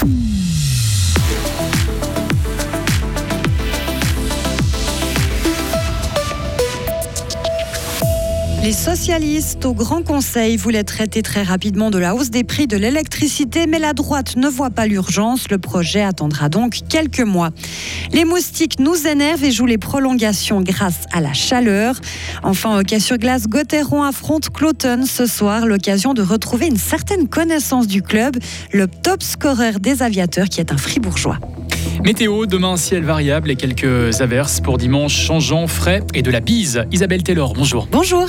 Mm. Les socialistes au Grand Conseil voulaient traiter très rapidement de la hausse des prix de l'électricité, mais la droite ne voit pas l'urgence. Le projet attendra donc quelques mois. Les moustiques nous énervent et jouent les prolongations grâce à la chaleur. Enfin, hockey sur glace, Gauthieron affronte Cloton ce soir. L'occasion de retrouver une certaine connaissance du club, le top scoreur des aviateurs qui est un fribourgeois. Météo, demain ciel variable et quelques averses pour dimanche changeant, frais et de la bise. Isabelle Taylor, bonjour. Bonjour.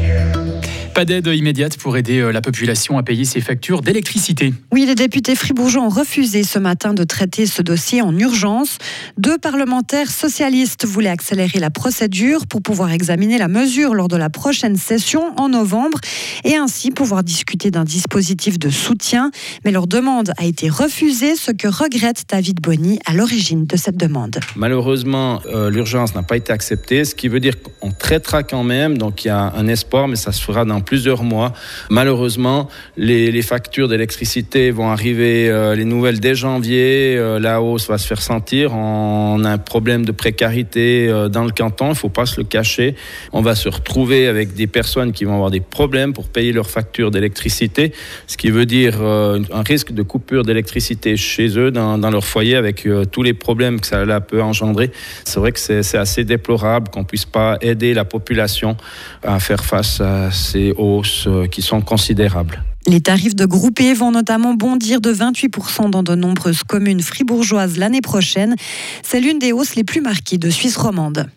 Pas d'aide immédiate pour aider euh, la population à payer ses factures d'électricité. Oui, les députés fribourgeois ont refusé ce matin de traiter ce dossier en urgence. Deux parlementaires socialistes voulaient accélérer la procédure pour pouvoir examiner la mesure lors de la prochaine session en novembre et ainsi pouvoir discuter d'un dispositif de soutien. Mais leur demande a été refusée, ce que regrette David Bonny à l'origine de cette demande. Malheureusement, euh, l'urgence n'a pas été acceptée, ce qui veut dire qu'on traitera quand même, donc il y a un espoir, mais ça se fera dans plusieurs mois. Malheureusement, les, factures d'électricité vont arriver, euh, les nouvelles dès janvier, euh, la hausse va se faire sentir. On a un problème de précarité euh, dans le canton, il ne faut pas se le cacher. On va se retrouver avec des personnes qui vont avoir des problèmes pour payer leurs factures d'électricité, ce qui veut dire un risque de coupure d'électricité chez eux, dans, leur foyer, avec tous les problèmes que ça peut engendrer. C'est vrai que c'est assez déplorable qu'on puisse pas aider la population à faire face à ces hausses euh, qui sont considérables. Les tarifs de groupés vont notamment bondir de 28% dans de nombreuses communes fribourgeoises l'année prochaine. C'est l'une des hausses les plus marquées de Suisse romande.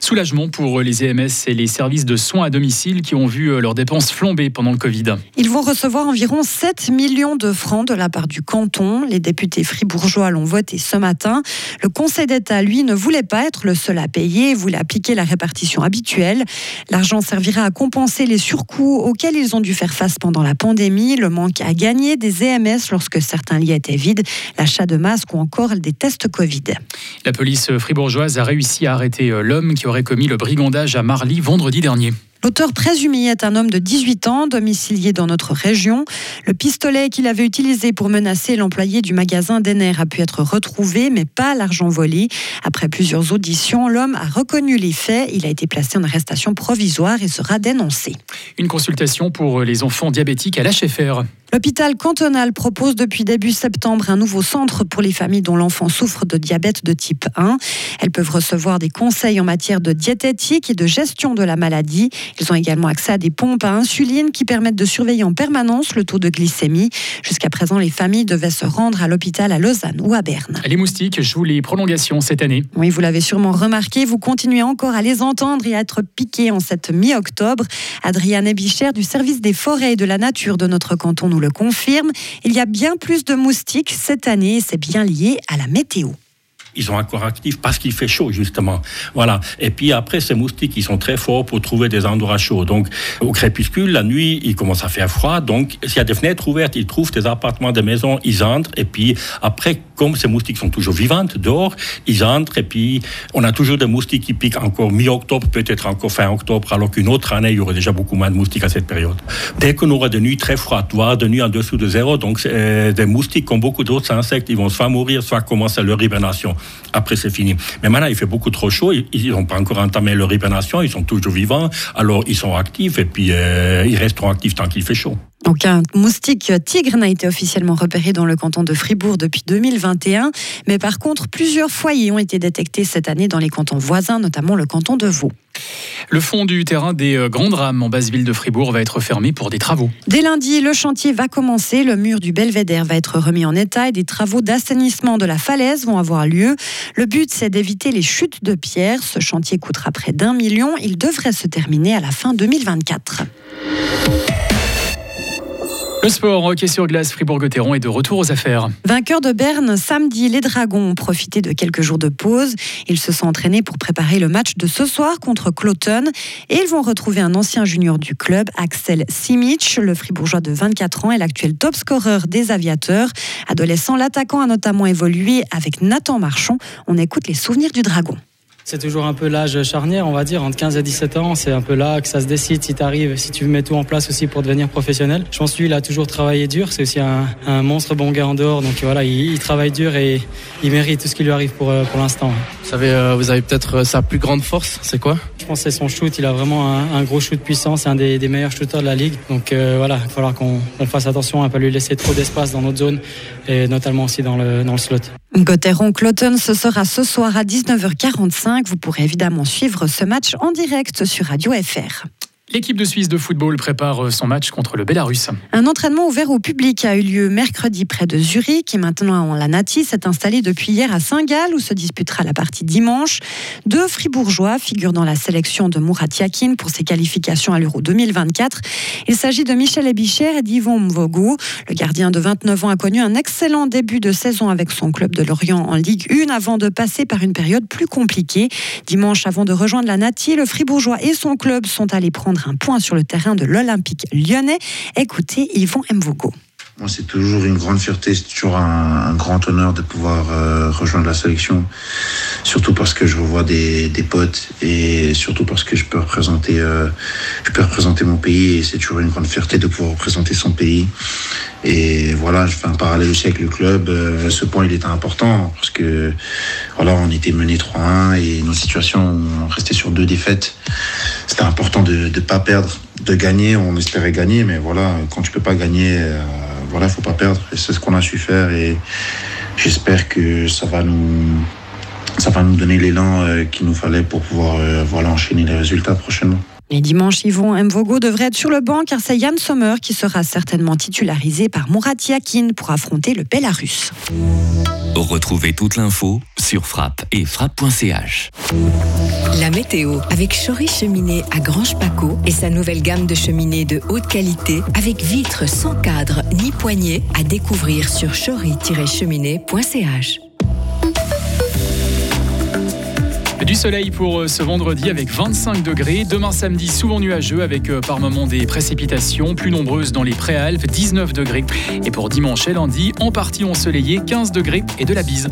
Soulagement pour les EMS et les services de soins à domicile qui ont vu euh, leurs dépenses flamber pendant le Covid. Ils vont recevoir environ 7 millions de francs de la part du canton. Les députés fribourgeois l'ont voté ce matin. Le Conseil d'État, lui, ne voulait pas être le seul à payer, voulait appliquer la répartition habituelle. L'argent servira à compenser les surcoûts auxquels ils ont dû faire face pendant la pandémie, le manque à gagner des EMS lorsque certains lits étaient vides, l'achat de masques ou encore des tests Covid. La police fribourgeoise a réussi à arrêter euh, l'homme qui aurait commis le brigandage à Marly vendredi dernier. L'auteur présumé est un homme de 18 ans, domicilié dans notre région. Le pistolet qu'il avait utilisé pour menacer l'employé du magasin Denner a pu être retrouvé, mais pas l'argent volé. Après plusieurs auditions, l'homme a reconnu les faits. Il a été placé en arrestation provisoire et sera dénoncé. Une consultation pour les enfants diabétiques à l'HFR. L'hôpital cantonal propose depuis début septembre un nouveau centre pour les familles dont l'enfant souffre de diabète de type 1. Elles peuvent recevoir des conseils en matière de diététique et de gestion de la maladie. Ils ont également accès à des pompes à insuline qui permettent de surveiller en permanence le taux de glycémie. Jusqu'à présent, les familles devaient se rendre à l'hôpital à Lausanne ou à Berne. Les moustiques jouent les prolongations cette année. Oui, vous l'avez sûrement remarqué, vous continuez encore à les entendre et à être piqués en cette mi-octobre. Adriane Bichère du service des forêts et de la nature de notre canton le confirme. Il y a bien plus de moustiques cette année c'est bien lié à la météo ils sont encore actifs parce qu'il fait chaud, justement. Voilà. Et puis après, ces moustiques, ils sont très forts pour trouver des endroits chauds. Donc, au crépuscule, la nuit, il commence à faire froid. Donc, s'il y a des fenêtres ouvertes, ils trouvent des appartements, des maisons, ils entrent. Et puis, après, comme ces moustiques sont toujours vivantes dehors, ils entrent. Et puis, on a toujours des moustiques qui piquent encore mi-octobre, peut-être encore fin octobre, alors qu'une autre année, il y aurait déjà beaucoup moins de moustiques à cette période. Dès qu'on aura des nuits très froides, voire des nuits en dessous de zéro, donc euh, des moustiques, comme beaucoup d'autres insectes, ils vont soit mourir, soit commencer leur hibernation. Après, c'est fini. Mais maintenant, il fait beaucoup trop chaud. Ils n'ont pas encore entamé leur hibernation. Ils sont toujours vivants. Alors, ils sont actifs et puis euh, ils resteront actifs tant qu'il fait chaud. Donc un moustique tigre n'a été officiellement repéré dans le canton de Fribourg depuis 2021, mais par contre plusieurs foyers ont été détectés cette année dans les cantons voisins, notamment le canton de Vaud. Le fond du terrain des euh, Grandes Rames en basse ville de Fribourg va être fermé pour des travaux. Dès lundi, le chantier va commencer. Le mur du belvédère va être remis en état et des travaux d'assainissement de la falaise vont avoir lieu. Le but, c'est d'éviter les chutes de pierre. Ce chantier coûtera près d'un million. Il devrait se terminer à la fin 2024. Le sport, hockey sur glace, Fribourg-Gotteron est de retour aux affaires. Vainqueur de Berne, samedi, les Dragons ont profité de quelques jours de pause. Ils se sont entraînés pour préparer le match de ce soir contre Cloton et ils vont retrouver un ancien junior du club, Axel Simic. Le fribourgeois de 24 ans est l'actuel top scoreur des aviateurs. Adolescent, l'attaquant a notamment évolué avec Nathan Marchand. On écoute les souvenirs du Dragon. C'est toujours un peu l'âge charnière, on va dire, entre 15 et 17 ans. C'est un peu là que ça se décide si tu arrives, si tu mets tout en place aussi pour devenir professionnel. Je pense que lui, il a toujours travaillé dur. C'est aussi un, monstre bon gars en dehors. Donc voilà, il, travaille dur et il mérite tout ce qui lui arrive pour, pour l'instant. Vous savez, euh, vous avez peut-être euh, sa plus grande force, c'est quoi? Je pense que c'est son shoot. Il a vraiment un, gros shoot puissant. C'est un des, meilleurs shooters de la ligue. Donc euh, voilà, il va falloir qu'on fasse attention à ne pas lui laisser trop d'espace dans notre zone et notamment aussi dans le, dans le slot. Cloton, ce sera ce soir à 19h45. Vous pourrez évidemment suivre ce match en direct sur Radio FR. L'équipe de Suisse de football prépare euh, son match contre le Bélarus. Un entraînement ouvert au public a eu lieu mercredi près de Zurich et maintenant la Nati s'est installée depuis hier à Saint-Gall où se disputera la partie dimanche. Deux Fribourgeois figurent dans la sélection de Murat Yakin pour ses qualifications à l'Euro 2024. Il s'agit de Michel Ebicher et d'Yvon Mvogo. Le gardien de 29 ans a connu un excellent début de saison avec son club de Lorient en Ligue 1 avant de passer par une période plus compliquée. Dimanche, avant de rejoindre la Nati, le Fribourgeois et son club sont allés prendre un point sur le terrain de l'Olympique lyonnais. Écoutez Yvon Mvogo. Moi, c'est toujours une grande fierté, c'est toujours un, grand honneur de pouvoir euh, rejoindre la sélection, surtout parce que je revois des, potes et surtout parce que je peux représenter, euh, je peux représenter mon pays et c'est toujours une grande fierté de pouvoir représenter son pays. Et voilà, je fais un parallèle aussi avec le club. Euh, ce point, il était important parce que voilà, on était mené 3-1 et nos situations ont resté sur deux défaites. Important de ne pas perdre, de gagner. On espérait gagner, mais voilà, quand tu peux pas gagner voilà, il faut pas perdre. C'est ce qu'on a su faire et j'espère que ça va nous, ça va nous donner l'élan euh, qu'il nous fallait pour pouvoir euh, voilà, enchaîner les résultats prochainement. Et dimanche, Yvon Mvogo devrait être sur le banc car c'est Yann Sommer qui sera certainement titularisé par Murat Yakin pour affronter le Belarus. Retrouvez toute l'info sur frappe et frappe.ch. La météo avec Chory Cheminée à Grange Paco et sa nouvelle gamme de cheminées de haute qualité avec vitres sans cadre ni poignée à découvrir sur chory-cheminée.ch. Du soleil pour euh, ce vendredi avec 25 degrés. Demain samedi, souvent nuageux avec euh, par moments des précipitations plus nombreuses dans les préalpes, 19 degrés. Et pour dimanche et lundi, en partie ensoleillé, 15 degrés et de la bise.